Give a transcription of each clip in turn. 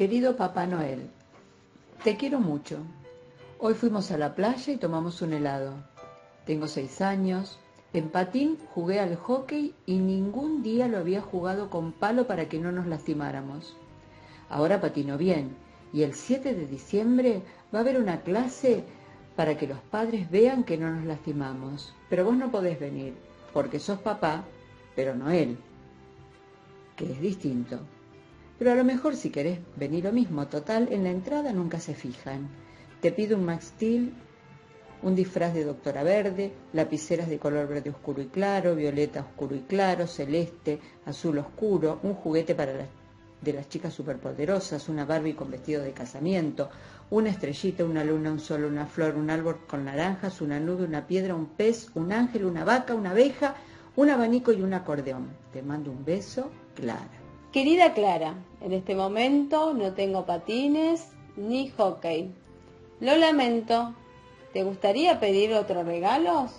Querido Papá Noel, te quiero mucho. Hoy fuimos a la playa y tomamos un helado. Tengo seis años. En patín jugué al hockey y ningún día lo había jugado con palo para que no nos lastimáramos. Ahora patino bien y el 7 de diciembre va a haber una clase para que los padres vean que no nos lastimamos. Pero vos no podés venir porque sos papá, pero no él, que es distinto. Pero a lo mejor si querés venir lo mismo, total, en la entrada nunca se fijan. Te pido un Max Steel, un disfraz de doctora verde, lapiceras de color verde oscuro y claro, violeta oscuro y claro, celeste, azul oscuro, un juguete para de las chicas superpoderosas, una Barbie con vestido de casamiento, una estrellita, una luna, un sol, una flor, un árbol con naranjas, una nube, una piedra, un pez, un ángel, una vaca, una abeja, un abanico y un acordeón. Te mando un beso, Clara. Querida Clara, en este momento no tengo patines ni hockey. Lo lamento. ¿Te gustaría pedir otros regalos?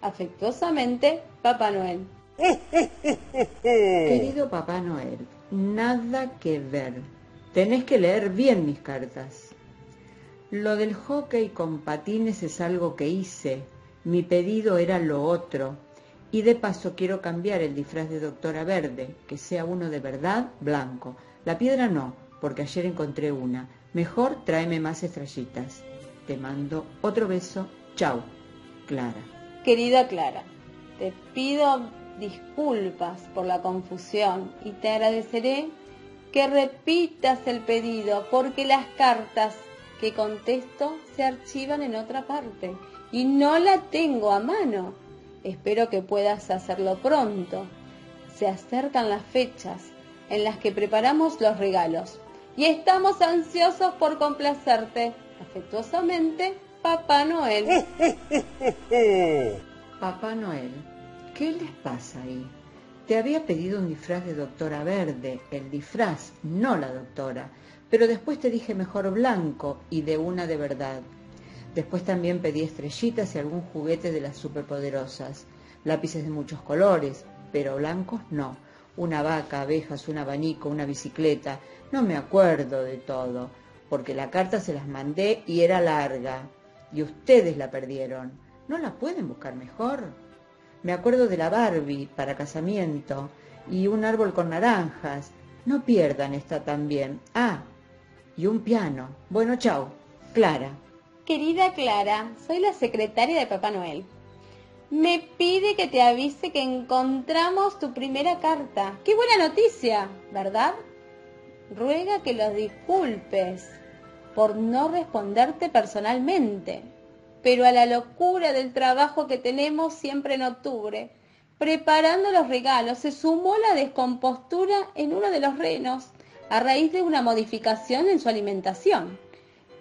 Afectuosamente, Papá Noel. Querido Papá Noel, nada que ver. Tenés que leer bien mis cartas. Lo del hockey con patines es algo que hice. Mi pedido era lo otro. Y de paso quiero cambiar el disfraz de doctora verde, que sea uno de verdad blanco. La piedra no, porque ayer encontré una. Mejor tráeme más estrellitas. Te mando otro beso. Chau, Clara. Querida Clara, te pido disculpas por la confusión y te agradeceré que repitas el pedido porque las cartas que contesto se archivan en otra parte y no la tengo a mano. Espero que puedas hacerlo pronto. Se acercan las fechas en las que preparamos los regalos y estamos ansiosos por complacerte. Afectuosamente, Papá Noel. Papá Noel, ¿qué les pasa ahí? Te había pedido un disfraz de doctora verde, el disfraz, no la doctora, pero después te dije mejor blanco y de una de verdad. Después también pedí estrellitas y algún juguete de las superpoderosas, lápices de muchos colores, pero blancos no. Una vaca, abejas, un abanico, una bicicleta. No me acuerdo de todo, porque la carta se las mandé y era larga. Y ustedes la perdieron. ¿No la pueden buscar mejor? Me acuerdo de la Barbie para casamiento y un árbol con naranjas. No pierdan esta también. Ah, y un piano. Bueno, chao. Clara. Querida Clara, soy la secretaria de Papá Noel. Me pide que te avise que encontramos tu primera carta. ¡Qué buena noticia! ¿Verdad? Ruega que los disculpes por no responderte personalmente, pero a la locura del trabajo que tenemos siempre en octubre, preparando los regalos, se sumó la descompostura en uno de los renos a raíz de una modificación en su alimentación.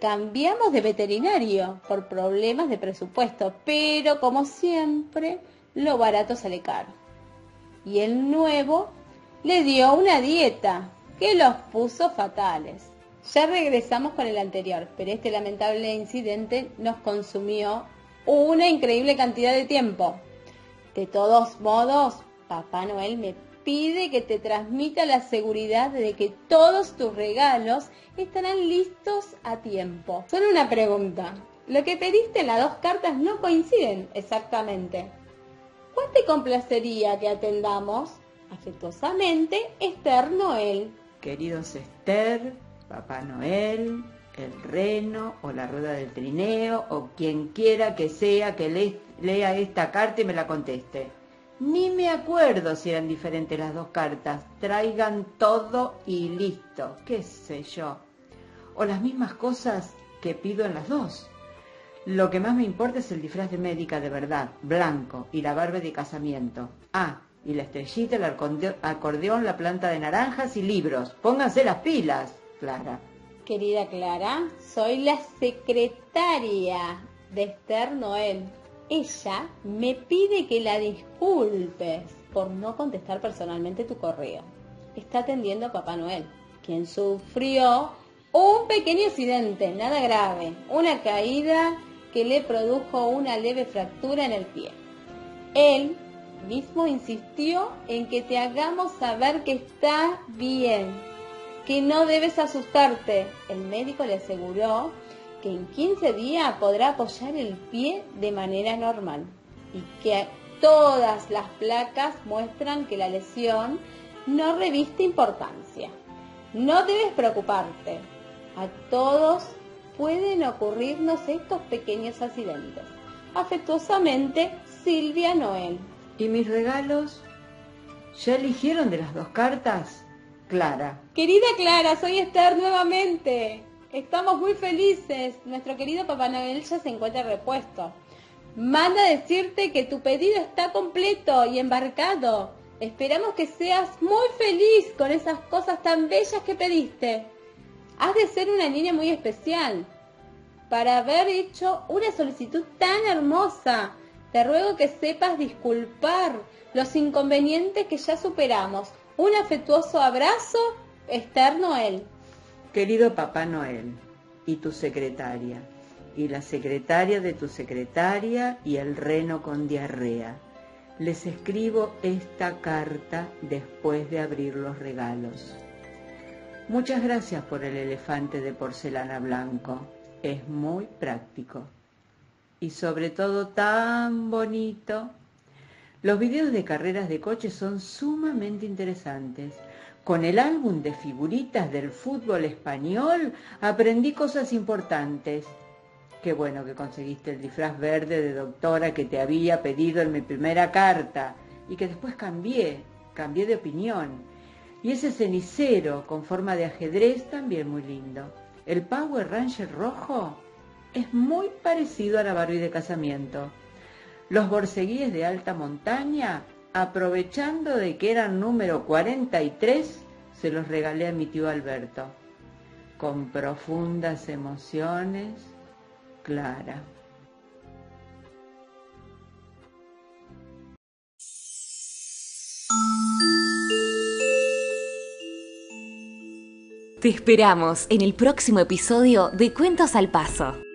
Cambiamos de veterinario por problemas de presupuesto, pero como siempre, lo barato sale caro. Y el nuevo le dio una dieta que los puso fatales. Ya regresamos con el anterior, pero este lamentable incidente nos consumió una increíble cantidad de tiempo. De todos modos, Papá Noel me pide que te transmita la seguridad de que todos tus regalos estarán listos a tiempo. Solo una pregunta. Lo que pediste en las dos cartas no coinciden exactamente. ¿Cuál te complacería que atendamos? Afectuosamente, Esther Noel. Queridos Esther, Papá Noel, el reno o la rueda del trineo o quien quiera que sea que le, lea esta carta y me la conteste. Ni me acuerdo si eran diferentes las dos cartas. Traigan todo y listo, qué sé yo. O las mismas cosas que pido en las dos. Lo que más me importa es el disfraz de médica de verdad, blanco, y la barba de casamiento. Ah, y la estrellita, el acordeón, la planta de naranjas y libros. Pónganse las pilas, Clara. querida Clara. Soy la secretaria de Esther Noel. Ella me pide que la disculpes por no contestar personalmente tu correo. Está atendiendo a Papá Noel, quien sufrió un pequeño accidente, nada grave, una caída que le produjo una leve fractura en el pie. Él mismo insistió en que te hagamos saber que está bien, que no debes asustarte. El médico le aseguró que en 15 días podrá apoyar el pie de manera normal y que todas las placas muestran que la lesión no reviste importancia. No debes preocuparte. A todos pueden ocurrirnos estos pequeños accidentes. Afectuosamente, Silvia Noel. ¿Y mis regalos? ¿Ya eligieron de las dos cartas? Clara. Querida Clara, soy Esther nuevamente. Estamos muy felices. Nuestro querido Papá Noel ya se encuentra repuesto. Manda decirte que tu pedido está completo y embarcado. Esperamos que seas muy feliz con esas cosas tan bellas que pediste. Has de ser una niña muy especial para haber hecho una solicitud tan hermosa. Te ruego que sepas disculpar los inconvenientes que ya superamos. Un afectuoso abrazo, Esther Noel. Querido Papá Noel, y tu secretaria, y la secretaria de tu secretaria y el reno con diarrea. Les escribo esta carta después de abrir los regalos. Muchas gracias por el elefante de porcelana blanco. Es muy práctico. Y sobre todo tan bonito. Los videos de carreras de coches son sumamente interesantes. Con el álbum de figuritas del fútbol español aprendí cosas importantes. Qué bueno que conseguiste el disfraz verde de doctora que te había pedido en mi primera carta y que después cambié, cambié de opinión. Y ese cenicero con forma de ajedrez también muy lindo. El Power Ranger rojo es muy parecido a la Barbie de casamiento. Los borceguíes de alta montaña aprovechando de que eran número 43, se los regalé a mi tío Alberto. Con profundas emociones, Clara. Te esperamos en el próximo episodio de Cuentos al Paso.